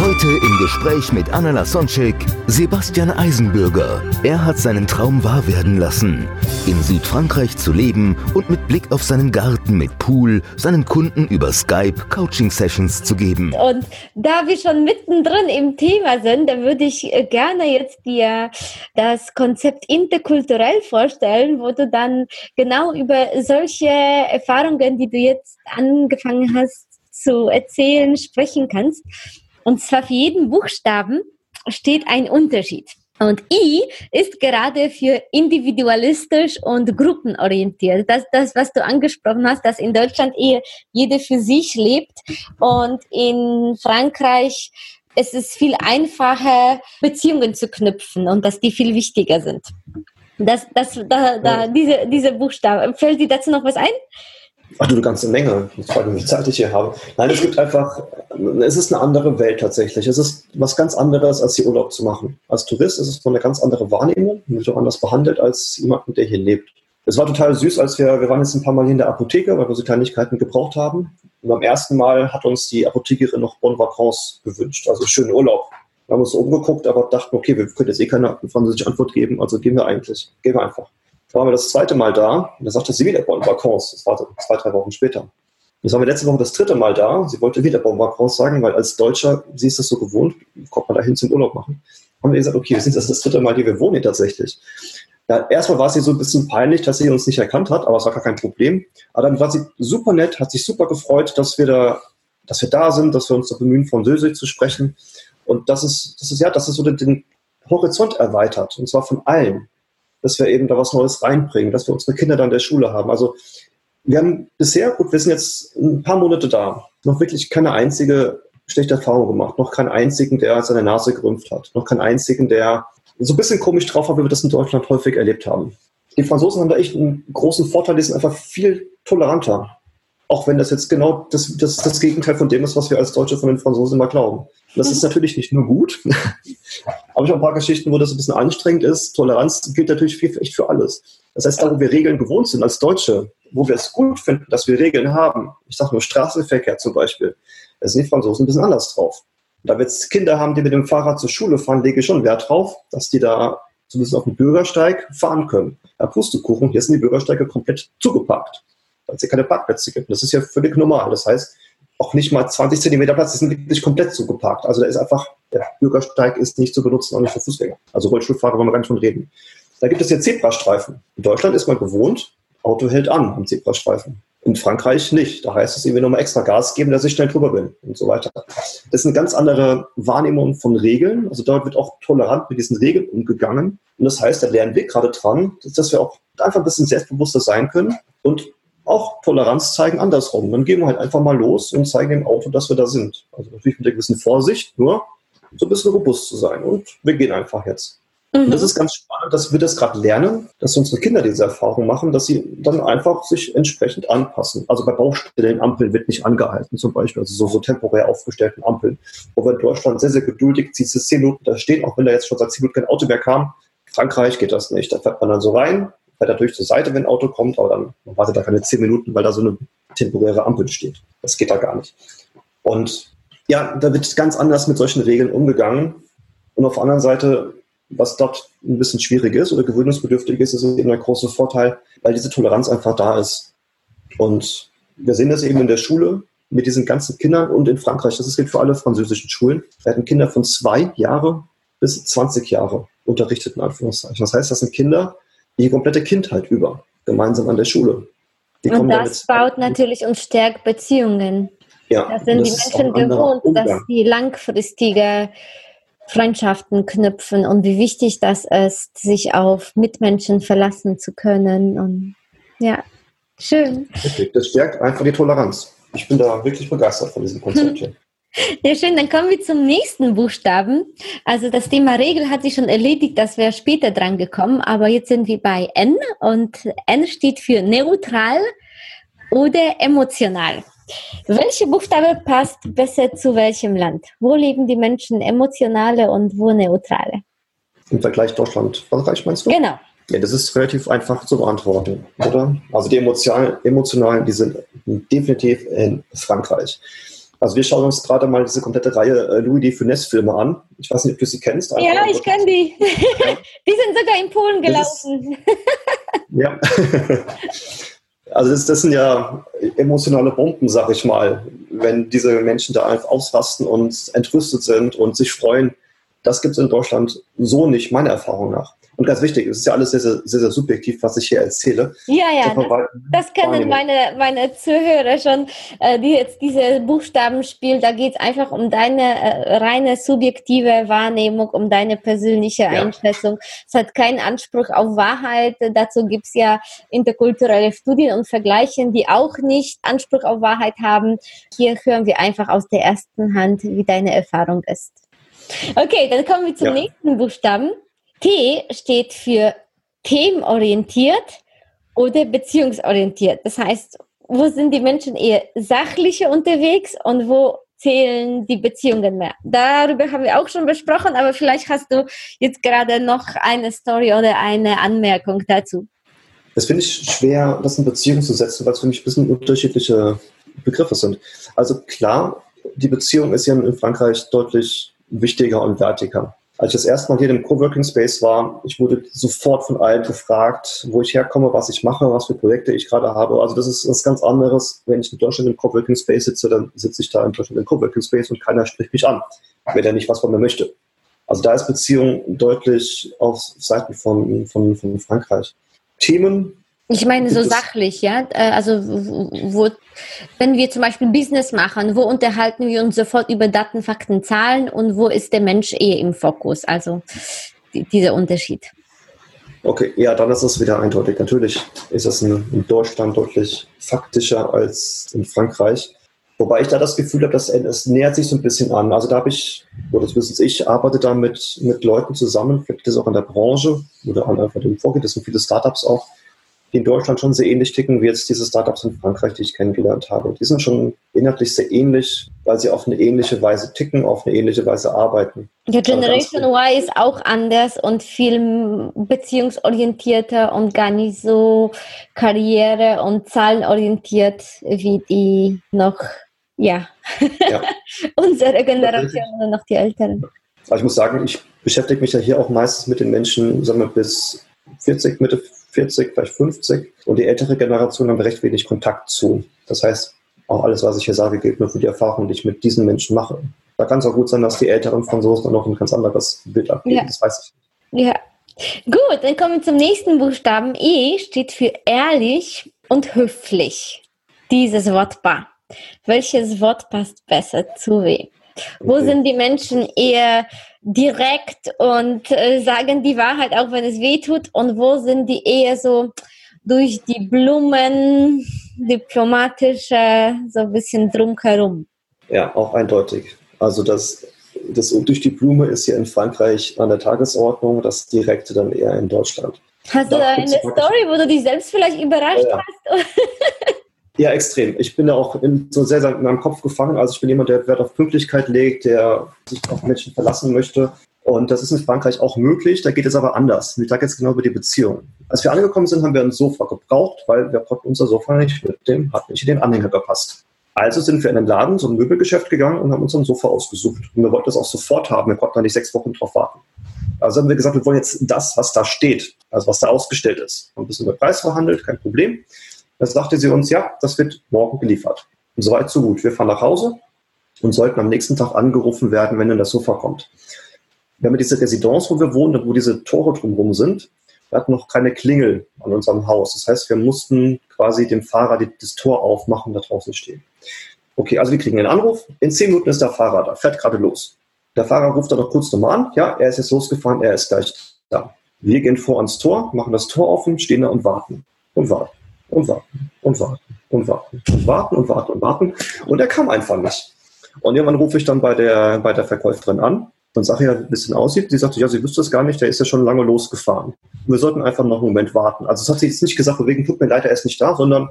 Heute im Gespräch mit Anna Lasonczyk, Sebastian Eisenbürger. Er hat seinen Traum wahr werden lassen, in Südfrankreich zu leben und mit Blick auf seinen Garten mit Pool seinen Kunden über Skype Coaching-Sessions zu geben. Und da wir schon mittendrin im Thema sind, dann würde ich äh, gerne jetzt dir das Konzept interkulturell vorstellen, wo du dann genau über solche Erfahrungen, die du jetzt angefangen hast zu erzählen, sprechen kannst. Und zwar für jeden Buchstaben steht ein Unterschied. Und I ist gerade für individualistisch und gruppenorientiert. Das, das, was du angesprochen hast, dass in Deutschland eher jeder für sich lebt und in Frankreich es ist viel einfacher, Beziehungen zu knüpfen und dass die viel wichtiger sind. Das, das, da, da, diese, diese Buchstaben. Fällt dir dazu noch was ein? Ach du, eine ganze Menge. Ich frage mich, wie viel Zeit ich hier habe. Nein, es gibt einfach, es ist eine andere Welt tatsächlich. Es ist was ganz anderes, als hier Urlaub zu machen. Als Tourist ist es eine ganz andere Wahrnehmung. Man wird auch anders behandelt als jemand, der hier lebt. Es war total süß, als wir, wir waren jetzt ein paar Mal hier in der Apotheke, weil wir so Kleinigkeiten gebraucht haben. Und beim ersten Mal hat uns die Apothekerin noch Bonne Vacances gewünscht, also schönen Urlaub. Wir haben uns umgeguckt, aber dachten, okay, wir können jetzt eh keine französische Antwort geben, also gehen wir eigentlich. Gehen wir einfach. Da waren wir das zweite Mal da und da sagte sie wieder Vacances. Das war zwei, drei Wochen später. Jetzt waren wir letzte Woche das dritte Mal da. Sie wollte wieder Vacances sagen, weil als Deutscher, sie ist das so gewohnt, kommt man dahin zum Urlaub machen. Haben wir gesagt, okay, wir sind das das dritte Mal, die wir wohnen hier tatsächlich. Ja, erstmal war ihr so ein bisschen peinlich, dass sie uns nicht erkannt hat, aber es war gar kein Problem. Aber dann war sie super nett, hat sich super gefreut, dass wir da, dass wir da sind, dass wir uns da bemühen, Französisch zu sprechen. Und das ist, das ist ja, das ist so den, den Horizont erweitert. Und zwar von allen dass wir eben da was Neues reinbringen, dass wir unsere Kinder dann in der Schule haben. Also wir haben bisher, gut, wir sind jetzt ein paar Monate da, noch wirklich keine einzige schlechte Erfahrung gemacht, noch keinen einzigen, der seine Nase gerümpft hat, noch keinen einzigen, der so ein bisschen komisch drauf war, wie wir das in Deutschland häufig erlebt haben. Die Franzosen haben da echt einen großen Vorteil, die sind einfach viel toleranter. Auch wenn das jetzt genau das, das, das Gegenteil von dem ist, was wir als Deutsche von den Franzosen immer glauben. Das ist natürlich nicht nur gut, aber ich habe ein paar Geschichten, wo das ein bisschen anstrengend ist. Toleranz gilt natürlich für, echt für alles. Das heißt, da wo wir Regeln gewohnt sind als Deutsche, wo wir es gut finden, dass wir Regeln haben, ich sage nur Straßenverkehr zum Beispiel, da sind die Franzosen ein bisschen anders drauf. Da wir jetzt Kinder haben, die mit dem Fahrrad zur Schule fahren, lege ich schon Wert drauf, dass die da zumindest auf dem Bürgersteig fahren können. Ja, Pustekuchen, hier sind die Bürgersteige komplett zugeparkt weil es hier keine Parkplätze gibt. Das ist ja völlig normal. Das heißt, auch nicht mal 20 Zentimeter Platz, die sind wirklich komplett zugeparkt. Also da ist einfach, der Bürgersteig ist nicht zu benutzen, auch nicht für Fußgänger. Also Rollstuhlfahrer wollen wir gar nicht von reden. Da gibt es jetzt Zebrastreifen. In Deutschland ist man gewohnt, Auto hält an am Zebrastreifen. In Frankreich nicht. Da heißt es irgendwie nochmal extra Gas geben, dass ich schnell drüber bin und so weiter. Das ist eine ganz andere Wahrnehmung von Regeln. Also dort wird auch tolerant mit diesen Regeln umgegangen. Und das heißt, da lernen wir gerade dran, dass wir auch einfach ein bisschen selbstbewusster sein können und auch Toleranz zeigen andersrum. Dann gehen wir halt einfach mal los und zeigen dem Auto, dass wir da sind. Also natürlich mit einer gewissen Vorsicht, nur so ein bisschen robust zu sein. Und wir gehen einfach jetzt. Mhm. Und das ist ganz spannend, dass wir das gerade lernen, dass unsere Kinder diese Erfahrung machen, dass sie dann einfach sich entsprechend anpassen. Also bei Baustellen, Ampeln wird nicht angehalten, zum Beispiel, also so, so temporär aufgestellten Ampeln. Wo wir in Deutschland sehr, sehr geduldig, zieht es zehn Minuten da stehen, auch wenn da jetzt schon seit zehn Minuten kein Auto mehr kam. Frankreich geht das nicht. Da fährt man dann so rein, fährt natürlich zur Seite, wenn ein Auto kommt, aber dann man wartet da keine zehn Minuten, weil da so eine temporäre Ampel steht. Das geht da gar nicht. Und ja, da wird ganz anders mit solchen Regeln umgegangen. Und auf der anderen Seite, was dort ein bisschen schwierig ist oder gewöhnungsbedürftig ist, ist eben ein großer Vorteil, weil diese Toleranz einfach da ist. Und wir sehen das eben in der Schule mit diesen ganzen Kindern und in Frankreich, das gilt für alle französischen Schulen, werden Kinder von zwei Jahre bis 20 Jahre unterrichtet, in Anführungszeichen. Das heißt, das sind Kinder, die komplette Kindheit über, gemeinsam an der Schule. Die und das baut natürlich und stärkt Beziehungen. Ja, da sind die Menschen gewohnt, dass sie langfristige Freundschaften knüpfen und wie wichtig das ist, sich auf Mitmenschen verlassen zu können. Und ja, schön. Das stärkt einfach die Toleranz. Ich bin da wirklich begeistert von diesem Konzept hier. Ja, schön. Dann kommen wir zum nächsten Buchstaben. Also das Thema Regel hat sich schon erledigt, das wäre später dran gekommen. Aber jetzt sind wir bei N und N steht für neutral oder emotional. Welche Buchstabe passt besser zu welchem Land? Wo leben die Menschen emotionale und wo neutrale? Im Vergleich Deutschland, Frankreich meinst du? Genau. Ja, das ist relativ einfach zu beantworten, oder? Also die emotionalen, emotionalen die sind definitiv in Frankreich. Also wir schauen uns gerade mal diese komplette Reihe äh, Louis de Funès-Filme an. Ich weiß nicht, ob du sie kennst. Ja, ich kenne die. die sind sogar in Polen gelaufen. Ja. also das, das, sind ja emotionale Bomben, sag ich mal, wenn diese Menschen da einfach ausrasten und entrüstet sind und sich freuen. Das gibt es in Deutschland so nicht, meiner Erfahrung nach. Und ganz wichtig, es ist ja alles sehr, sehr, sehr, sehr subjektiv, was ich hier erzähle. Ja, ja, das, das kennen meine, meine Zuhörer schon, äh, die jetzt diese Buchstaben spielen. Da geht es einfach um deine äh, reine subjektive Wahrnehmung, um deine persönliche ja. Einschätzung. Es hat keinen Anspruch auf Wahrheit. Dazu gibt es ja interkulturelle Studien und Vergleichen, die auch nicht Anspruch auf Wahrheit haben. Hier hören wir einfach aus der ersten Hand, wie deine Erfahrung ist. Okay, dann kommen wir zum ja. nächsten Buchstaben. T steht für themenorientiert oder beziehungsorientiert. Das heißt, wo sind die Menschen eher sachlicher unterwegs und wo zählen die Beziehungen mehr? Darüber haben wir auch schon besprochen, aber vielleicht hast du jetzt gerade noch eine Story oder eine Anmerkung dazu. Das finde ich schwer, das in Beziehung zu setzen, weil es für mich ein bisschen unterschiedliche Begriffe sind. Also klar, die Beziehung ist ja in Frankreich deutlich wichtiger und wertiger. Als ich das erste Mal hier im Coworking Space war, ich wurde sofort von allen gefragt, wo ich herkomme, was ich mache, was für Projekte ich gerade habe. Also das ist was ganz anderes. Wenn ich in Deutschland im Coworking Space sitze, dann sitze ich da in Deutschland im Coworking Space und keiner spricht mich an, wenn er nicht was von mir möchte. Also da ist Beziehung deutlich auf Seiten von, von, von Frankreich. Themen, ich meine so sachlich, ja. Äh, also wo, wenn wir zum Beispiel Business machen, wo unterhalten wir uns sofort über Daten, Fakten, Zahlen und wo ist der Mensch eher im Fokus? Also die, dieser Unterschied. Okay, ja, dann ist es wieder eindeutig. Natürlich ist es in Deutschland deutlich faktischer als in Frankreich. Wobei ich da das Gefühl habe, dass es nähert sich so ein bisschen an. Also da habe ich, oder das wissen Sie, ich arbeite da mit, mit Leuten zusammen, vielleicht das auch in der Branche oder an einfach dem Vorgeht, das sind viele Startups auch, die in Deutschland schon sehr ähnlich ticken wie jetzt diese Startups in Frankreich, die ich kennengelernt habe. Die sind schon inhaltlich sehr ähnlich, weil sie auf eine ähnliche Weise ticken, auf eine ähnliche Weise arbeiten. Ja, Generation Y ist auch anders und viel beziehungsorientierter und gar nicht so karriere- und zahlenorientiert wie die noch, ja, ja. unsere Generation oder noch die Älteren. Aber ich muss sagen, ich beschäftige mich ja hier auch meistens mit den Menschen, sagen wir, bis 40, Mitte 40, vielleicht 50. Und die ältere Generation haben recht wenig Kontakt zu. Das heißt, auch alles, was ich hier sage, gilt nur für die Erfahrung, die ich mit diesen Menschen mache. Da kann es auch gut sein, dass die älteren Franzosen dann noch ein ganz anderes Bild abgeben. Ja. Das weiß ich nicht. Ja. Gut, dann kommen wir zum nächsten Buchstaben. E steht für ehrlich und höflich. Dieses Wort Wortpaar. Welches Wort passt besser zu wem? Wo okay. sind die Menschen eher direkt und äh, sagen die Wahrheit, auch wenn es weh tut? Und wo sind die eher so durch die Blumen, diplomatische, so ein bisschen drumherum? Ja, auch eindeutig. Also das, das durch die Blume ist hier in Frankreich an der Tagesordnung, das Direkte dann eher in Deutschland. Hast du da eine Story, wo du dich selbst vielleicht überrascht ja. hast? Ja, extrem. Ich bin da auch in, so sehr, sehr in meinem Kopf gefangen. Also ich bin jemand, der Wert auf Pünktlichkeit legt, der sich auf Menschen verlassen möchte. Und das ist in Frankreich auch möglich. Da geht es aber anders. Ich sage jetzt genau über die Beziehung. Als wir angekommen sind, haben wir ein Sofa gebraucht, weil wir konnten unser Sofa nicht mit dem, hat nicht in den Anhänger gepasst. Also sind wir in den Laden, so ein Möbelgeschäft gegangen und haben uns ein Sofa ausgesucht. Und wir wollten das auch sofort haben. Wir konnten da nicht sechs Wochen drauf warten. Also haben wir gesagt, wir wollen jetzt das, was da steht, also was da ausgestellt ist. Ein bisschen über Preis verhandelt, kein Problem. Da sagte sie uns, ja, das wird morgen geliefert. Und soweit so gut. Wir fahren nach Hause und sollten am nächsten Tag angerufen werden, wenn dann das Sofa kommt. Wir haben diese Residenz, wo wir wohnen, wo diese Tore drumherum sind. Wir hatten noch keine Klingel an unserem Haus. Das heißt, wir mussten quasi dem Fahrer das Tor aufmachen, da draußen stehen. Okay, also wir kriegen einen Anruf. In zehn Minuten ist der Fahrer da, fährt gerade los. Der Fahrer ruft dann noch kurz nochmal an. Ja, er ist jetzt losgefahren, er ist gleich da. Wir gehen vor ans Tor, machen das Tor offen, stehen da und warten. Und warten und warten und warten und warten und warten und warten und warten. Und er kam einfach nicht. Und irgendwann rufe ich dann bei der, bei der Verkäuferin an und sage ja, wie es denn aussieht. Sie sagte, ja, sie wüsste es gar nicht, der ist ja schon lange losgefahren. Wir sollten einfach noch einen Moment warten. Also es hat sie jetzt nicht gesagt, wegen tut mir leid, er ist nicht da, sondern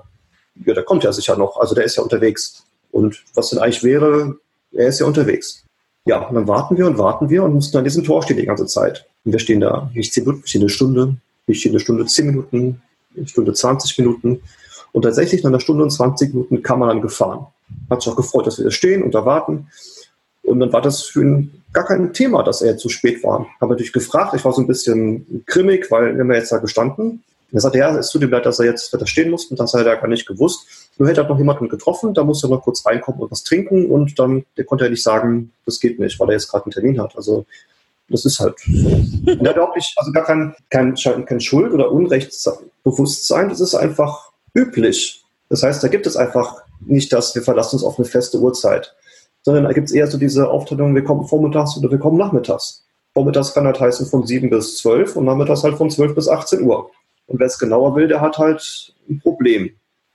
ja, der kommt ja sicher noch. Also der ist ja unterwegs. Und was denn eigentlich wäre, er ist ja unterwegs. Ja, und dann warten wir und warten wir und mussten an diesem Tor stehen die ganze Zeit. Und wir stehen da nicht zehn Minuten, ich stehe eine Stunde, ich eine Stunde zehn Minuten, Stunde 20 Minuten. Und tatsächlich nach einer Stunde und 20 Minuten kam man dann gefahren. Hat sich auch gefreut, dass wir da stehen und da warten. Und dann war das für ihn gar kein Thema, dass er zu spät war. Habe natürlich gefragt, ich war so ein bisschen grimmig, weil wir haben jetzt da gestanden. Er sagte, ja, es tut ihm leid, dass er jetzt da stehen musste, und das hat er gar nicht gewusst. Nur hätte er noch jemanden getroffen, da musste er noch kurz reinkommen und was trinken und dann der konnte er nicht sagen, das geht nicht, weil er jetzt gerade einen Termin hat. Also das ist halt. Und hat auch nicht, also gar kein, kein, kein Schuld- oder Unrechtsbewusstsein, das ist einfach üblich. Das heißt, da gibt es einfach nicht das, wir verlassen uns auf eine feste Uhrzeit, sondern da gibt es eher so diese Aufteilung, wir kommen vormittags oder wir kommen nachmittags. Vormittags kann halt heißen von 7 bis 12 und nachmittags halt von 12 bis 18 Uhr. Und wer es genauer will, der hat halt ein Problem.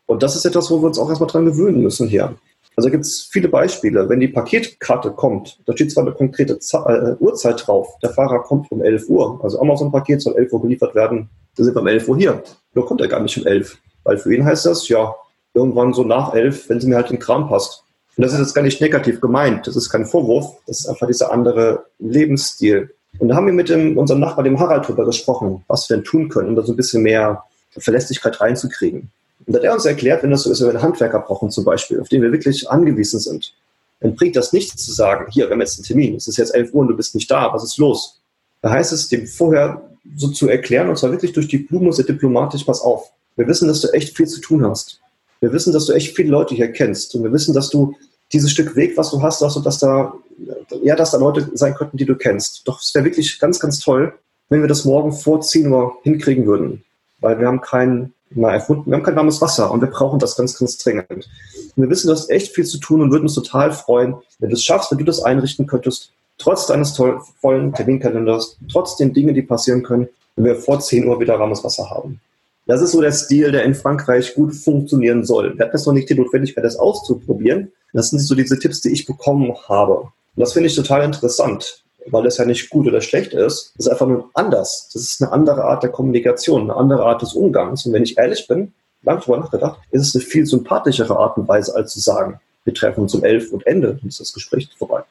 Und das ist etwas, wo wir uns auch erstmal dran gewöhnen müssen hier. Also gibt es viele Beispiele. Wenn die Paketkarte kommt, da steht zwar eine konkrete Z äh, Uhrzeit drauf, der Fahrer kommt um 11 Uhr, also Amazon-Paket soll 11 Uhr geliefert werden, da sind wir um 11 Uhr hier. Nur kommt er gar nicht um 11. Weil für ihn heißt das, ja, irgendwann so nach 11, wenn sie mir halt in den Kram passt. Und das ist jetzt gar nicht negativ gemeint, das ist kein Vorwurf, das ist einfach dieser andere Lebensstil. Und da haben wir mit dem, unserem Nachbarn, dem Harald, darüber gesprochen, was wir denn tun können, um da so ein bisschen mehr Verlässlichkeit reinzukriegen. Und hat er uns erklärt, wenn das so ist, wenn wir einen Handwerker brauchen zum Beispiel, auf den wir wirklich angewiesen sind, dann bringt das nichts zu sagen, hier, wir haben jetzt einen Termin, es ist jetzt 11 Uhr und du bist nicht da, was ist los? Da heißt es, dem vorher so zu erklären, und zwar wirklich durch die Blume sehr diplomatisch, pass auf. Wir wissen, dass du echt viel zu tun hast. Wir wissen, dass du echt viele Leute hier kennst. Und wir wissen, dass du dieses Stück Weg, was du hast, dass, du, dass da, ja, dass da Leute sein könnten, die du kennst. Doch es wäre wirklich ganz, ganz toll, wenn wir das morgen vor 10 Uhr hinkriegen würden. Weil wir haben keinen mal erfunden. Wir haben kein warmes Wasser und wir brauchen das ganz, ganz dringend. Und wir wissen, du hast echt viel zu tun und würden uns total freuen, wenn du es schaffst, wenn du das einrichten könntest, trotz deines toll, vollen Terminkalenders, trotz den Dingen, die passieren können, wenn wir vor 10 Uhr wieder warmes Wasser haben. Das ist so der Stil, der in Frankreich gut funktionieren soll. Wir hatten jetzt noch nicht die Notwendigkeit, das auszuprobieren. Das sind so diese Tipps, die ich bekommen habe. Und das finde ich total interessant weil es ja nicht gut oder schlecht ist. Das ist einfach nur anders. Das ist eine andere Art der Kommunikation, eine andere Art des Umgangs. Und wenn ich ehrlich bin, lange drüber nachgedacht, ist es eine viel sympathischere Art und Weise, als zu sagen, wir treffen uns um elf und Ende, dann ist das Gespräch vorbei.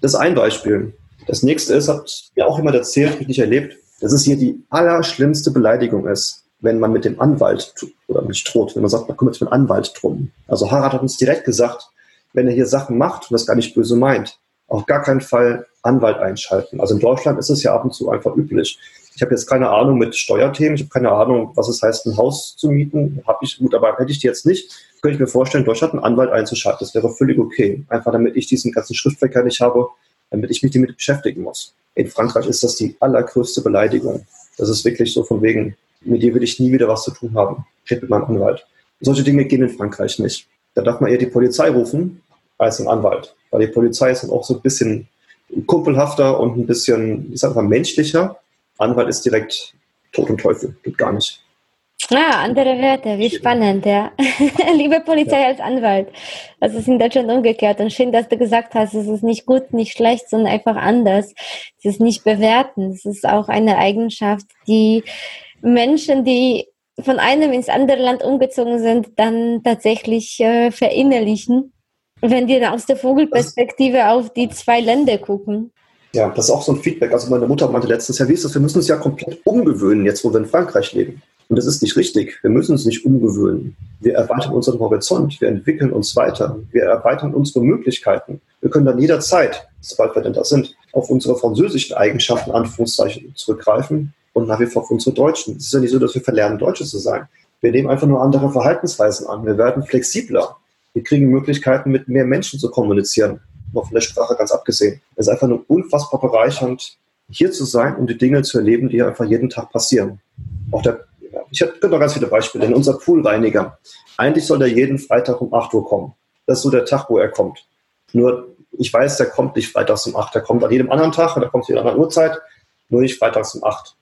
Das ist ein Beispiel. Das nächste ist, hat mir auch jemand erzählt, mich nicht erlebt, dass es hier die allerschlimmste Beleidigung ist, wenn man mit dem Anwalt oder nicht droht, wenn man sagt, man kümmert sich mit dem Anwalt drum. Also Harald hat uns direkt gesagt, wenn er hier Sachen macht und das gar nicht böse meint, auf gar keinen Fall Anwalt einschalten. Also in Deutschland ist es ja ab und zu einfach üblich. Ich habe jetzt keine Ahnung mit Steuerthemen, ich habe keine Ahnung, was es heißt, ein Haus zu mieten. Habe ich gut, aber hätte ich die jetzt nicht, könnte ich mir vorstellen, in Deutschland einen Anwalt einzuschalten. Das wäre völlig okay. Einfach damit ich diesen ganzen Schriftverkehr nicht habe, damit ich mich damit beschäftigen muss. In Frankreich ist das die allergrößte Beleidigung. Das ist wirklich so von wegen, mit dir will ich nie wieder was zu tun haben. Rede mit meinem Anwalt. Solche Dinge gehen in Frankreich nicht. Da darf man eher die Polizei rufen als ein Anwalt. Weil die Polizei ist dann auch so ein bisschen kumpelhafter und ein bisschen, ich sag mal, menschlicher. Anwalt ist direkt Tod und Teufel, geht gar nicht. Ah, andere Werte, wie spannend, ja. Liebe Polizei ja. als Anwalt. Das ist in Deutschland umgekehrt. Und schön, dass du gesagt hast, es ist nicht gut, nicht schlecht, sondern einfach anders. Es ist nicht bewerten. Es ist auch eine Eigenschaft, die Menschen, die von einem ins andere Land umgezogen sind, dann tatsächlich äh, verinnerlichen wenn wir aus der Vogelperspektive das, auf die zwei Länder gucken. Ja, das ist auch so ein Feedback. Also meine Mutter meinte letztes Jahr, wie ist das? Wir müssen uns ja komplett umgewöhnen, jetzt wo wir in Frankreich leben. Und das ist nicht richtig. Wir müssen uns nicht umgewöhnen. Wir erweitern unseren Horizont, wir entwickeln uns weiter, wir erweitern unsere Möglichkeiten. Wir können dann jederzeit, sobald wir denn da sind, auf unsere französischen Eigenschaften, Anführungszeichen, zurückgreifen und nach wie vor auf unsere Deutschen. Es ist ja nicht so, dass wir verlernen, Deutsche zu sein. Wir nehmen einfach nur andere Verhaltensweisen an. Wir werden flexibler. Wir kriegen Möglichkeiten, mit mehr Menschen zu kommunizieren, noch von der Sprache ganz abgesehen. Es ist einfach nur unfassbar bereichernd, hier zu sein und die Dinge zu erleben, die einfach jeden Tag passieren. Auch der, ich könnte noch ganz viele Beispiele. In unser Poolreiniger. Eigentlich soll der jeden Freitag um 8 Uhr kommen. Das ist so der Tag, wo er kommt. Nur, ich weiß, der kommt nicht freitags um 8. Der kommt an jedem anderen Tag oder kommt zu einer anderen Uhrzeit, nur nicht freitags um 8.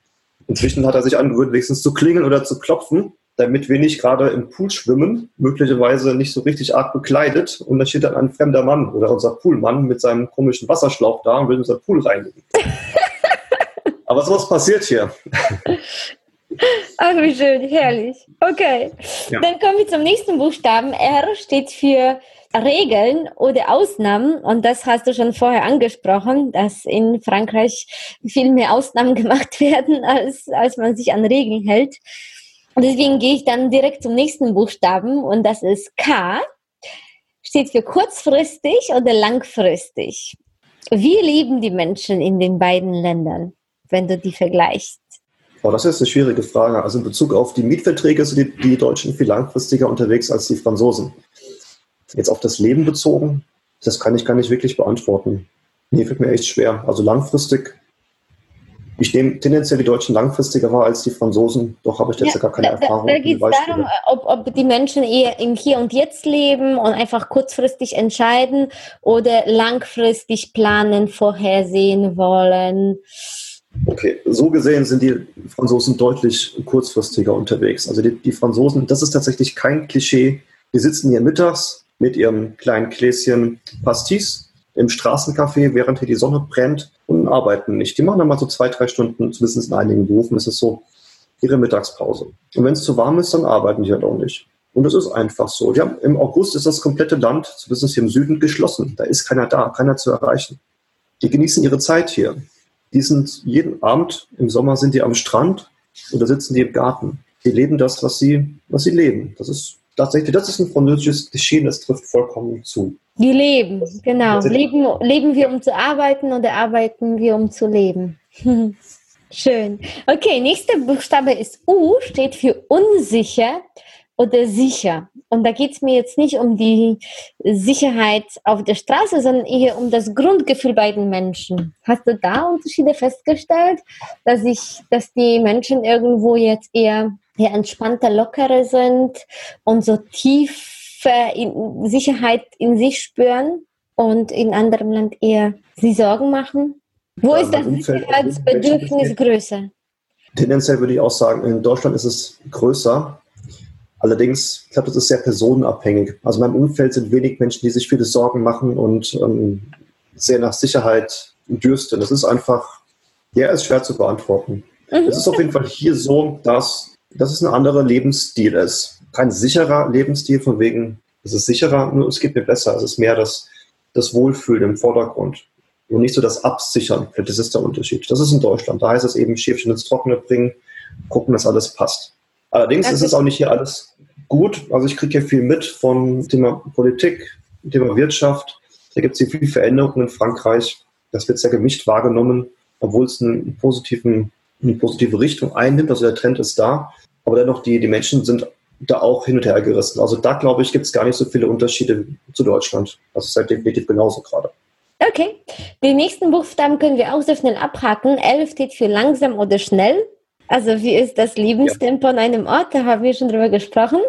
Inzwischen hat er sich angewöhnt, wenigstens zu klingeln oder zu klopfen, damit wir nicht gerade im Pool schwimmen, möglicherweise nicht so richtig arg bekleidet. Und dann steht dann ein fremder Mann oder unser Poolmann mit seinem komischen Wasserschlauch da und will unser Pool reinigen. Aber sowas passiert hier. Ach, wie schön, herrlich. Okay. Ja. Dann kommen wir zum nächsten Buchstaben. R steht für Regeln oder Ausnahmen. Und das hast du schon vorher angesprochen, dass in Frankreich viel mehr Ausnahmen gemacht werden, als, als man sich an Regeln hält. Und deswegen gehe ich dann direkt zum nächsten Buchstaben und das ist K. Steht für kurzfristig oder langfristig. Wie leben die Menschen in den beiden Ländern, wenn du die vergleichst? Oh, das ist eine schwierige Frage. Also in Bezug auf die Mietverträge sind die, die Deutschen viel langfristiger unterwegs als die Franzosen. Jetzt auf das Leben bezogen, das kann ich gar nicht wirklich beantworten. Nee, fällt mir echt schwer. Also langfristig, ich nehme tendenziell die Deutschen langfristiger wahr als die Franzosen, doch habe ich jetzt ja, gar keine da, Erfahrung. Da, da geht es darum, ob, ob die Menschen eher im Hier und Jetzt leben und einfach kurzfristig entscheiden oder langfristig planen, vorhersehen wollen. Okay, so gesehen sind die Franzosen deutlich kurzfristiger unterwegs. Also die, die Franzosen, das ist tatsächlich kein Klischee. Die sitzen hier mittags mit ihrem kleinen Gläschen Pastis im Straßencafé, während hier die Sonne brennt und arbeiten nicht. Die machen dann mal so zwei, drei Stunden, zumindest in einigen Berufen ist es so, ihre Mittagspause. Und wenn es zu warm ist, dann arbeiten die halt auch nicht. Und es ist einfach so. Haben, Im August ist das komplette Land, zumindest hier im Süden, geschlossen. Da ist keiner da, keiner zu erreichen. Die genießen ihre Zeit hier. Die sind jeden Abend im Sommer sind die am Strand oder sitzen die im Garten. Die leben das, was sie, was sie leben. Das ist tatsächlich, das ist ein französisches Klischee, das trifft vollkommen zu. Die leben, genau. Leben, leben wir, um zu arbeiten oder arbeiten wir, um zu leben? Schön. Okay, nächster Buchstabe ist U, steht für unsicher oder sicher. Und da geht es mir jetzt nicht um die Sicherheit auf der Straße, sondern eher um das Grundgefühl bei den Menschen. Hast du da Unterschiede festgestellt, dass ich, dass die Menschen irgendwo jetzt eher, eher entspannter, lockerer sind und so tiefe in Sicherheit in sich spüren und in anderem Land eher sie Sorgen machen? Wo ja, ist das Sicherheitsbedürfnis größer? Tendenziell würde ich auch sagen, in Deutschland ist es größer, Allerdings, ich glaube, das ist sehr personenabhängig. Also in meinem Umfeld sind wenig Menschen, die sich viele Sorgen machen und ähm, sehr nach Sicherheit dürsten. Das ist einfach, ja, ist schwer zu beantworten. Mhm. Es ist auf jeden Fall hier so, dass, dass es ein anderer Lebensstil ist. Kein sicherer Lebensstil, von wegen, es ist sicherer, nur es geht mir besser. Es ist mehr das, das Wohlfühlen im Vordergrund und nicht so das Absichern. Das ist der Unterschied. Das ist in Deutschland. Da heißt es eben Schäfchen ins Trockene bringen, gucken, dass alles passt. Allerdings das ist es auch nicht hier alles gut. Also ich kriege hier viel mit von Thema Politik, Thema Wirtschaft. Da gibt es hier viel Veränderungen in Frankreich. Das wird sehr gemischt wahrgenommen, obwohl es einen positiven, eine positive Richtung einnimmt. Also der Trend ist da. Aber dennoch, die, die Menschen sind da auch hin und her gerissen. Also da, glaube ich, gibt es gar nicht so viele Unterschiede zu Deutschland. Das ist halt definitiv genauso gerade. Okay. Die nächsten Buchstaben können wir auch sehr schnell abhaken. L steht für langsam oder schnell. Also wie ist das Lebenstempo ja. an einem Ort? Da haben wir schon drüber gesprochen.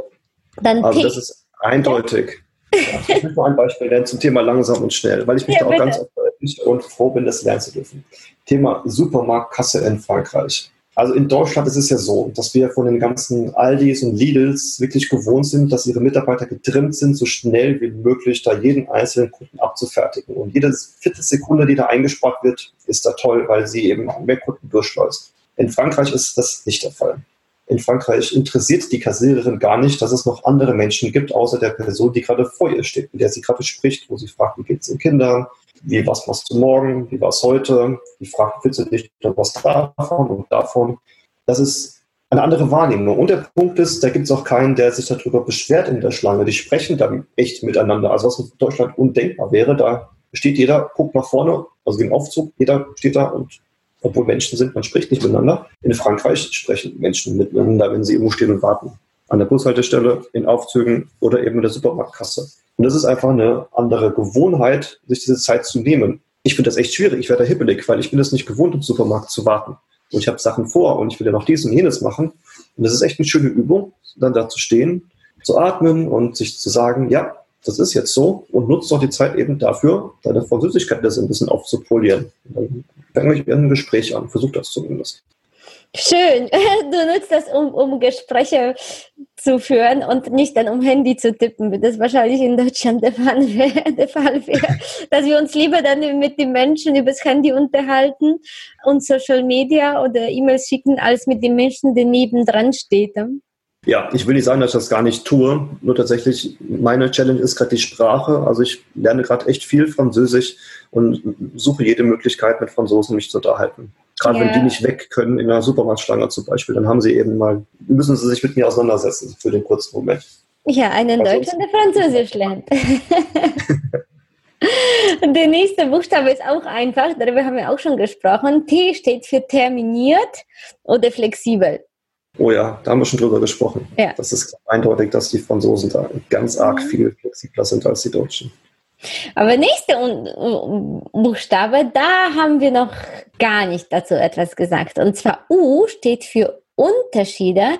Dann also das ist eindeutig. Ja. ich möchte mal ein Beispiel nennen zum Thema langsam und schnell, weil ich mich ja, da auch bitte. ganz veröffentliche und froh bin, das lernen zu dürfen. Thema Supermarktkasse in Frankreich. Also in Deutschland ist es ja so, dass wir von den ganzen Aldis und Lidls wirklich gewohnt sind, dass ihre Mitarbeiter getrimmt sind, so schnell wie möglich da jeden einzelnen Kunden abzufertigen. Und jede vierte Sekunde, die da eingespart wird, ist da toll, weil sie eben mehr Kunden durchschleust. In Frankreich ist das nicht der Fall. In Frankreich interessiert die Kassiererin gar nicht, dass es noch andere Menschen gibt, außer der Person, die gerade vor ihr steht, mit der sie gerade spricht, wo sie fragt, wie geht es den Kindern, wie, was machst du morgen, wie war es heute, die fragt, willst du nicht was davon und davon. Das ist eine andere Wahrnehmung. Und der Punkt ist, da gibt es auch keinen, der sich darüber beschwert in der Schlange. Die sprechen dann echt miteinander. Also was in Deutschland undenkbar wäre, da steht jeder, guckt nach vorne, also wie im Aufzug, jeder steht da und obwohl Menschen sind, man spricht nicht miteinander. In Frankreich sprechen Menschen miteinander, wenn sie irgendwo stehen und warten. An der Bushaltestelle, in Aufzügen oder eben in der Supermarktkasse. Und das ist einfach eine andere Gewohnheit, sich diese Zeit zu nehmen. Ich finde das echt schwierig. Ich werde da hippelig, weil ich bin es nicht gewohnt, im Supermarkt zu warten. Und ich habe Sachen vor und ich will ja noch dies und jenes machen. Und das ist echt eine schöne Übung, dann da zu stehen, zu atmen und sich zu sagen, ja, das ist jetzt so und nutzt doch die Zeit eben dafür, deine Französischkeit ein bisschen aufzupolieren. Dann fange ich ein Gespräch an, versuche das zumindest. Schön. Du nutzt das, um, um Gespräche zu führen und nicht dann um Handy zu tippen, wie das wahrscheinlich in Deutschland der Fall wäre, der dass wir uns lieber dann mit den Menschen übers Handy unterhalten und Social Media oder E-Mails schicken, als mit den Menschen, der nebendran steht. Ja, ich will nicht sagen, dass ich das gar nicht tue. Nur tatsächlich, meine Challenge ist gerade die Sprache. Also ich lerne gerade echt viel Französisch und suche jede Möglichkeit, mit Franzosen mich zu unterhalten. Gerade ja. wenn die nicht weg können in einer Supermarktschlange zum Beispiel, dann haben sie eben mal, müssen sie sich mit mir auseinandersetzen für den kurzen Moment. Ja, einen Deutsch und der Französisch lernt. der nächste Buchstabe ist auch einfach, darüber haben wir auch schon gesprochen. T steht für terminiert oder flexibel. Oh ja, da haben wir schon drüber gesprochen. Ja. Das ist eindeutig, dass die Franzosen da ganz arg viel flexibler sind als die Deutschen. Aber nächste Buchstabe, da haben wir noch gar nicht dazu etwas gesagt. Und zwar U steht für Unterschiede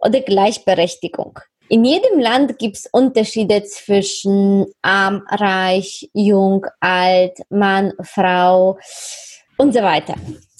oder Gleichberechtigung. In jedem Land gibt es Unterschiede zwischen arm, reich, jung, alt, Mann, Frau und so weiter.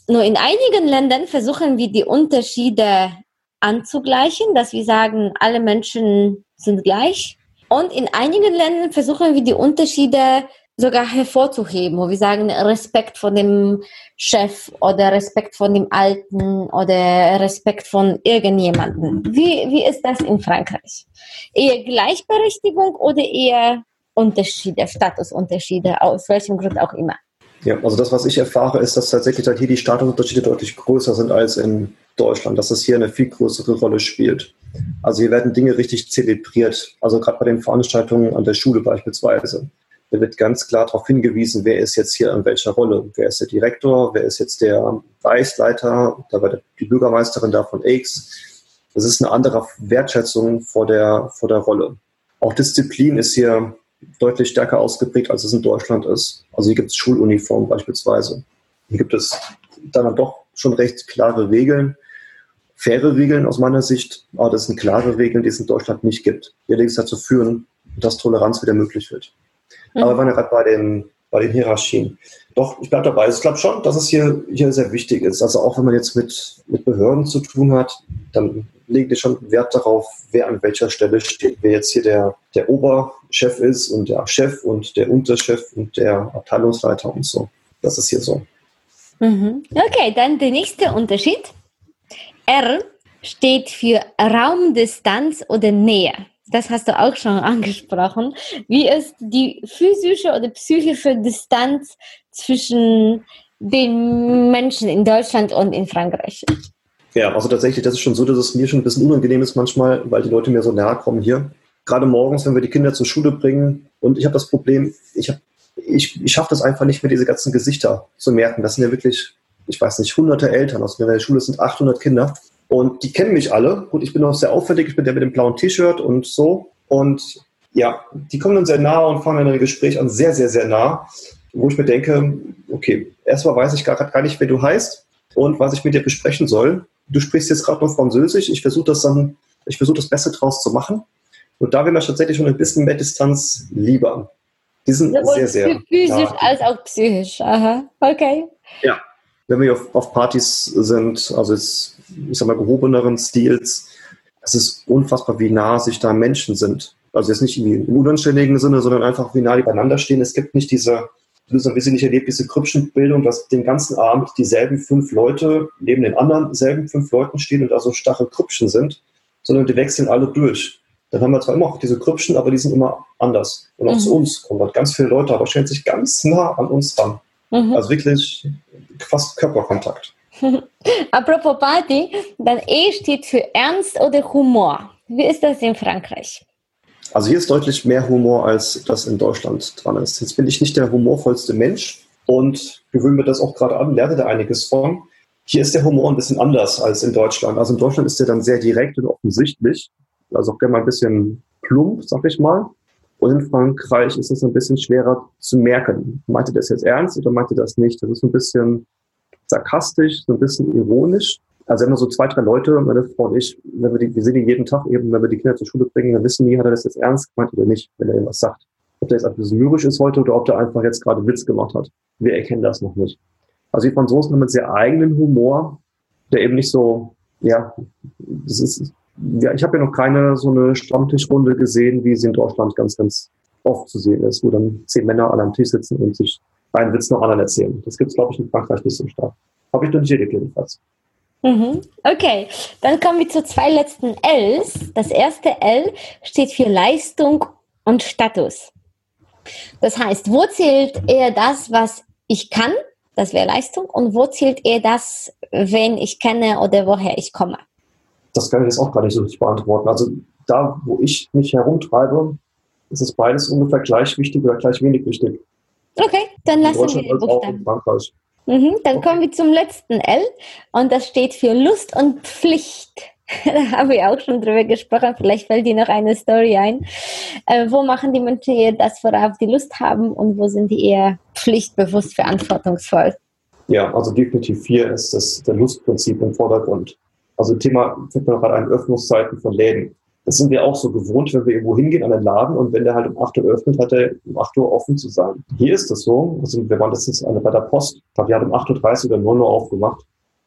Nur in einigen Ländern versuchen wir die Unterschiede anzugleichen, dass wir sagen, alle Menschen sind gleich. Und in einigen Ländern versuchen wir die Unterschiede sogar hervorzuheben, wo wir sagen, Respekt vor dem Chef oder Respekt vor dem Alten oder Respekt von irgendjemandem. Wie, wie ist das in Frankreich? Eher Gleichberechtigung oder eher Unterschiede, Statusunterschiede, aus welchem Grund auch immer? Ja, also das, was ich erfahre, ist, dass tatsächlich halt hier die Statusunterschiede deutlich größer sind als in Deutschland, dass das hier eine viel größere Rolle spielt. Also hier werden Dinge richtig zelebriert. Also gerade bei den Veranstaltungen an der Schule beispielsweise. Da wird ganz klar darauf hingewiesen, wer ist jetzt hier in welcher Rolle. Wer ist der Direktor, wer ist jetzt der Weißleiter, da war die Bürgermeisterin da von X. Das ist eine andere Wertschätzung vor der, vor der Rolle. Auch Disziplin ist hier deutlich stärker ausgeprägt, als es in Deutschland ist. Also hier gibt es Schuluniformen beispielsweise. Hier gibt es dann doch schon recht klare Regeln, faire Regeln aus meiner Sicht, aber das sind klare Regeln, die es in Deutschland nicht gibt, die allerdings dazu führen, dass Toleranz wieder möglich wird. Mhm. Aber wir waren ja gerade bei den, bei den Hierarchien. Doch, ich bleibe dabei. Ich glaube schon, dass es hier, hier sehr wichtig ist. Also auch wenn man jetzt mit, mit Behörden zu tun hat, dann legen die schon Wert darauf, wer an welcher Stelle steht. Wer jetzt hier der, der Oberchef ist und der Chef und der Unterchef und der Abteilungsleiter und so. Das ist hier so. Mhm. Okay, dann der nächste Unterschied. R steht für Raumdistanz oder Nähe. Das hast du auch schon angesprochen. Wie ist die physische oder psychische Distanz zwischen den Menschen in Deutschland und in Frankreich? Ja, also tatsächlich, das ist schon so, dass es mir schon ein bisschen unangenehm ist manchmal, weil die Leute mir so nahe kommen hier. Gerade morgens, wenn wir die Kinder zur Schule bringen. Und ich habe das Problem, ich, ich, ich schaffe das einfach nicht mehr, diese ganzen Gesichter zu merken. Das sind ja wirklich, ich weiß nicht, hunderte Eltern. Also in der Schule sind 800 Kinder. Und die kennen mich alle. Gut, ich bin auch sehr auffällig. Ich bin der mit dem blauen T-Shirt und so. Und ja, die kommen dann sehr nah und fangen ein Gespräch an, sehr, sehr, sehr nah. Wo ich mir denke, okay, erstmal weiß ich gar, gar nicht, wer du heißt und was ich mit dir besprechen soll du sprichst jetzt gerade noch Französisch, ich versuche das dann, ich versuche das Beste draus zu machen. Und da wäre mir tatsächlich schon ein bisschen mehr Distanz lieber. Die sind Sowohl sehr, sehr. Physisch nah. als auch psychisch. Aha, okay. Ja. Wenn wir auf, auf Partys sind, also jetzt, ich sag mal, gehobeneren Stils, es ist unfassbar, wie nah sich da Menschen sind. Also jetzt nicht im unanständigen Sinne, sondern einfach, wie nah die beieinander stehen. Es gibt nicht diese, du hast ein bisschen nicht erlebt, diese Krüppchenbildung, dass den ganzen Abend dieselben fünf Leute neben den anderen selben fünf Leuten stehen und da so starre Krüppchen sind, sondern die wechseln alle durch. Dann haben wir zwar immer auch diese Krüppchen, aber die sind immer anders. Und auch mhm. zu uns kommen dort ganz viele Leute, aber stellen sich ganz nah an uns ran. Mhm. Also wirklich fast Körperkontakt. Apropos Party, dann E steht für Ernst oder Humor. Wie ist das in Frankreich? Also hier ist deutlich mehr Humor, als das in Deutschland dran ist. Jetzt bin ich nicht der humorvollste Mensch und gewöhne mir das auch gerade an, lerne da einiges von. Hier ist der Humor ein bisschen anders als in Deutschland. Also in Deutschland ist der dann sehr direkt und offensichtlich. Also auch gerne mal ein bisschen plump, sag ich mal. Und in Frankreich ist es ein bisschen schwerer zu merken. Meinte das jetzt ernst oder meinte das nicht? Das ist ein bisschen sarkastisch, so ein bisschen ironisch. Also immer so zwei, drei Leute, meine Frau und ich, wenn wir, die, wir sehen die jeden Tag eben, wenn wir die Kinder zur Schule bringen, dann wissen die, hat er das jetzt ernst gemeint oder nicht, wenn er irgendwas sagt. Ob der jetzt ein bisschen lyrisch ist heute oder ob der einfach jetzt gerade Witz gemacht hat. Wir erkennen das noch nicht. Also die Franzosen haben einen sehr eigenen Humor, der eben nicht so, ja, das ist, ja, ich habe ja noch keine so eine Stammtischrunde gesehen, wie sie in Deutschland ganz, ganz oft zu sehen ist, wo dann zehn Männer an einem Tisch sitzen und sich einen Witz noch anderen erzählen. Das gibt es, glaube ich, in Frankreich nicht so stark. Habe ich noch nicht erlebt jedenfalls. Mhm. Okay, dann kommen wir zu zwei letzten Ls. Das erste L steht für Leistung und Status. Das heißt, wo zählt eher das, was ich kann, das wäre Leistung, und wo zählt eher das, wen ich kenne oder woher ich komme? Das kann ich jetzt auch gar nicht so richtig beantworten. Also da, wo ich mich herumtreibe, ist es beides ungefähr gleich wichtig oder gleich wenig wichtig. Okay, dann lassen wir den Buchstaben. Mhm, dann kommen wir zum letzten L und das steht für Lust und Pflicht. da haben wir auch schon drüber gesprochen. Vielleicht fällt dir noch eine Story ein. Äh, wo machen die Menschen eher das, worauf die Lust haben und wo sind die eher pflichtbewusst, verantwortungsvoll? Ja, also definitiv hier ist das der Lustprinzip im Vordergrund. Also Thema, fällt mir noch gerade ein, Öffnungszeiten von Läden. Das sind wir auch so gewohnt, wenn wir irgendwo hingehen an den Laden und wenn der halt um 8 Uhr öffnet, hat er um 8 Uhr offen zu sein. Hier ist das so. Also wir waren letztens bei der Post. Ich glaube, die hat um 8.30 Uhr oder 9 Uhr aufgemacht.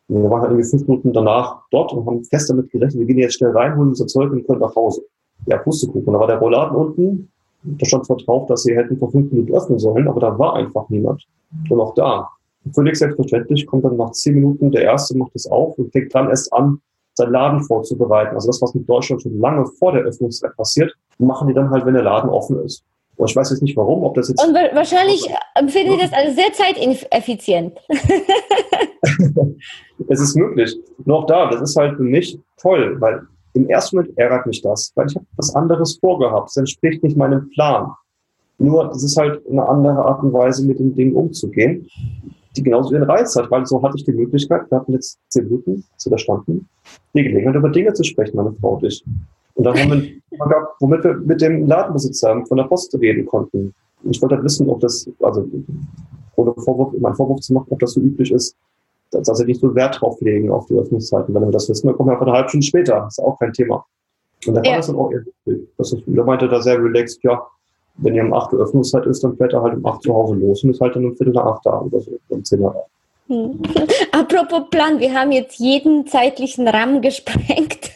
Und wir waren halt irgendwie fünf Minuten danach dort und haben fest damit gerechnet, wir gehen jetzt schnell rein, holen unser Zeug und können nach Hause. Ja, Pustekuchen. Da war der Rollladen unten. Da stand zwar drauf, dass sie hätten vor fünf Minuten öffnen sollen, aber da war einfach niemand. Und auch da, völlig selbstverständlich, kommt dann nach zehn Minuten der Erste, macht es auf und fängt dann erst an, seinen Laden vorzubereiten. Also das, was mit Deutschland schon lange vor der Öffnungszeit passiert, machen die dann halt, wenn der Laden offen ist. Und ich weiß jetzt nicht warum, ob das jetzt. Und wahrscheinlich empfinden Sie das als sehr zeiteffizient. es ist möglich. Nur auch da, das ist halt für mich toll, weil im ersten Moment ärgert mich das, weil ich habe was anderes vorgehabt. Das entspricht nicht meinem Plan. Nur, das ist halt eine andere Art und Weise, mit den Dingen umzugehen die genauso ihren Reiz hat, weil so hatte ich die Möglichkeit, wir hatten jetzt zehn Minuten, zu da standen, die Gelegenheit, über Dinge zu sprechen, meine Frau und ich. Und dann haben wir, womit wir mit dem Ladenbesitzer von der Post reden konnten. Ich wollte halt wissen, ob das, also ohne Vorwurf, meinen Vorwurf zu machen, ob das so üblich ist, dass, dass sie nicht so Wert drauf legen auf die Öffnungszeiten. Wenn wir das wissen, dann kommen wir einfach eine halbe Stunde später. Das ist auch kein Thema. Und da ja. war das dann auch eher das ist, Da meinte er sehr relaxed, ja, wenn ihr um 8 Uhr Öffnungszeit ist, dann fährt er halt um 8 zu Hause los und ist halt dann um Viertel nach 8 da oder so, um 10 Uhr. Hm. Apropos Plan, wir haben jetzt jeden zeitlichen Rahmen gesprengt.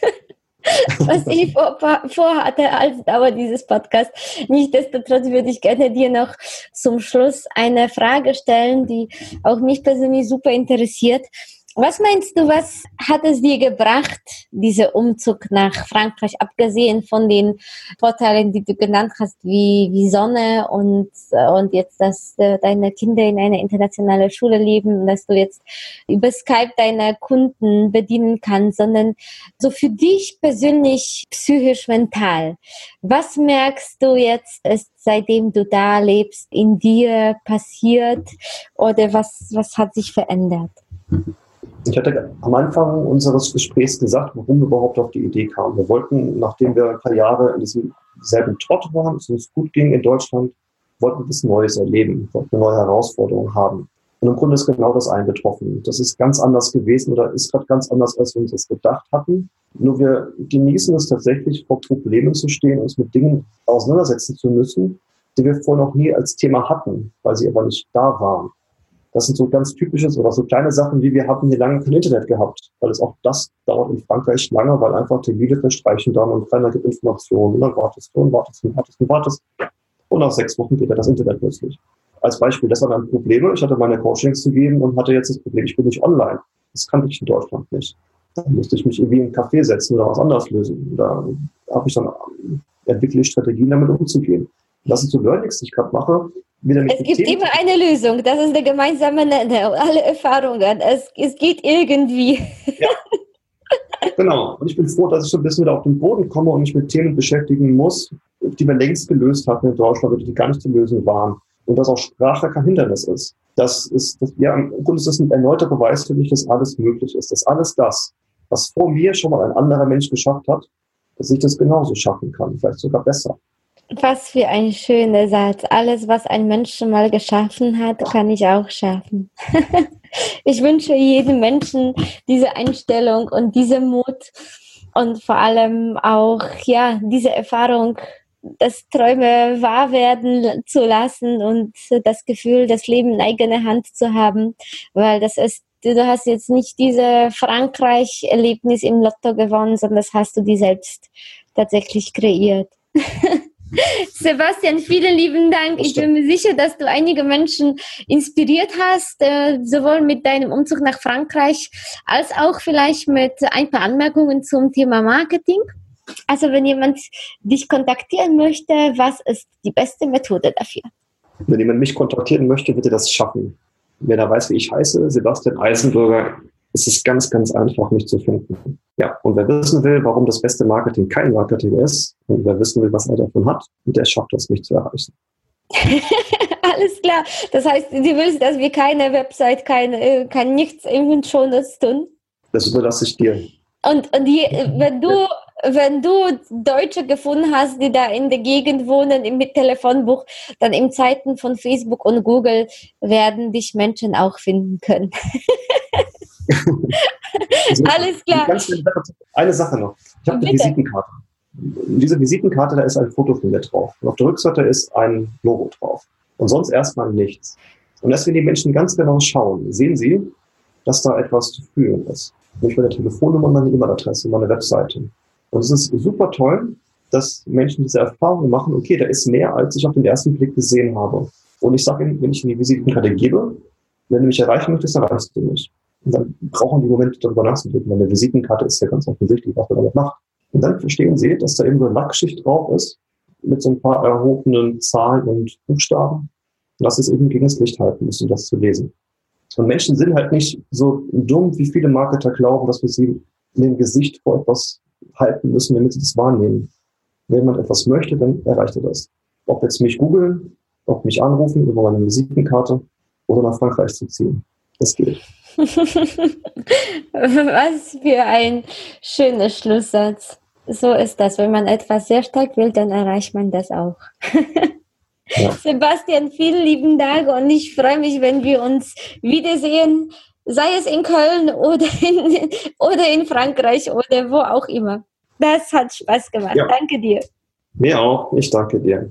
was ich vor, vorhatte als Dauer dieses Podcasts. Nichtsdestotrotz würde ich gerne dir noch zum Schluss eine Frage stellen, die auch mich persönlich super interessiert. Was meinst du, was hat es dir gebracht, dieser Umzug nach Frankreich, abgesehen von den Vorteilen, die du genannt hast, wie, wie Sonne und, und jetzt, dass äh, deine Kinder in einer internationalen Schule leben und dass du jetzt über Skype deine Kunden bedienen kannst, sondern so für dich persönlich psychisch mental. Was merkst du jetzt, ist, seitdem du da lebst, in dir passiert oder was, was hat sich verändert? Ich hatte am Anfang unseres Gesprächs gesagt, warum wir überhaupt auf die Idee kamen. Wir wollten, nachdem wir ein paar Jahre in diesem selben Trott waren, es uns gut ging in Deutschland, wollten wir was Neues erleben, wollten eine neue Herausforderung haben. Und im Grunde ist genau das eingetroffen. Das ist ganz anders gewesen oder ist gerade ganz anders, als wir uns das gedacht hatten. Nur wir genießen es tatsächlich, vor Problemen zu stehen, uns mit Dingen auseinandersetzen zu müssen, die wir vorher noch nie als Thema hatten, weil sie aber nicht da waren. Das sind so ganz typische oder so kleine Sachen, wie wir hatten hier lange kein Internet gehabt, weil es auch das dauert in Frankreich lange, weil einfach Termine verstreichen dann und keiner gibt Informationen und dann wartest du und wartest und wartest und wartest. Und nach sechs Wochen geht ja das Internet plötzlich. Als Beispiel, das war dann Probleme. Ich hatte meine Coachings zu geben und hatte jetzt das Problem, ich bin nicht online. Das kannte ich in Deutschland nicht. Da musste ich mich irgendwie in einen Café setzen oder was anderes lösen. Da habe ich dann entwickle ich Strategien, damit umzugehen. Das sind so Learnings, die ich gerade mache, es gibt immer eine Lösung, das ist der gemeinsame Nenner, alle Erfahrungen, es, es geht irgendwie. Ja. Genau, und ich bin froh, dass ich so ein bisschen wieder auf den Boden komme und mich mit Themen beschäftigen muss, die wir längst gelöst hatten in Deutschland oder die gar nicht zu lösen waren. Und dass auch Sprache kein Hindernis ist. Das ist, das, ja, im Grunde ist das ein erneuter Beweis für mich, dass alles möglich ist. Dass alles das, was vor mir schon mal ein anderer Mensch geschafft hat, dass ich das genauso schaffen kann, vielleicht sogar besser. Was für ein schöner Satz. Alles, was ein Mensch schon mal geschaffen hat, kann ich auch schaffen. ich wünsche jedem Menschen diese Einstellung und diese Mut und vor allem auch, ja, diese Erfahrung, dass Träume wahr werden zu lassen und das Gefühl, das Leben in eigener Hand zu haben, weil das ist du hast jetzt nicht diese Frankreich-Erlebnis im Lotto gewonnen, sondern das hast du dir selbst tatsächlich kreiert. Sebastian, vielen lieben Dank. Ich bin mir sicher, dass du einige Menschen inspiriert hast, äh, sowohl mit deinem Umzug nach Frankreich als auch vielleicht mit ein paar Anmerkungen zum Thema Marketing. Also wenn jemand dich kontaktieren möchte, was ist die beste Methode dafür? Wenn jemand mich kontaktieren möchte, wird er das schaffen. Wenn er weiß, wie ich heiße, Sebastian Eisenbürger, ist es ganz, ganz einfach, mich zu finden. Ja, und wer wissen will, warum das beste Marketing kein Marketing ist, und wer wissen will, was er davon hat, der schafft es, mich zu erreichen. Alles klar. Das heißt, du willst, dass wir keine Website, kein, äh, kein nichts im Shownotes tun? Das überlasse ich dir. Und, und die, wenn du wenn du Deutsche gefunden hast, die da in der Gegend wohnen mit Telefonbuch, dann in Zeiten von Facebook und Google werden dich Menschen auch finden können. also, Alles klar. Eine Sache noch. Ich habe eine Visitenkarte. Diese Visitenkarte, da ist ein Foto von mir drauf. Und auf der Rückseite ist ein Logo drauf. Und sonst erstmal nichts. Und wenn die Menschen ganz genau schauen, sehen sie, dass da etwas zu fühlen ist. Nämlich meine Telefonnummer, meine E-Mail-Adresse, meine Webseite. Und es ist super toll, dass Menschen diese Erfahrung machen, okay, da ist mehr, als ich auf den ersten Blick gesehen habe. Und ich sage ihnen, wenn ich ihnen die Visitenkarte gebe, wenn du mich erreichen möchtest, dann erreichst du mich. Und dann brauchen die Momente darüber nachzudenken, weil eine Visitenkarte ist ja ganz offensichtlich, was man damit macht. Und dann verstehen sie, dass da eben so eine Lackschicht drauf ist, mit so ein paar erhobenen Zahlen und Buchstaben. Dass es eben gegen das Licht halten muss, um das zu lesen. Und Menschen sind halt nicht so dumm, wie viele Marketer glauben, dass wir sie in dem Gesicht vor etwas halten müssen, damit sie das wahrnehmen. Wenn man etwas möchte, dann erreicht er das. Ob jetzt mich googeln, ob mich anrufen über meine Visitenkarte oder nach Frankreich zu ziehen. Das geht. Was für ein schöner Schlusssatz. So ist das. Wenn man etwas sehr stark will, dann erreicht man das auch. ja. Sebastian, vielen lieben Dank und ich freue mich, wenn wir uns wiedersehen sei es in Köln oder in, oder in Frankreich oder wo auch immer. Das hat Spaß gemacht. Ja. Danke dir. Mir auch. Ich danke dir.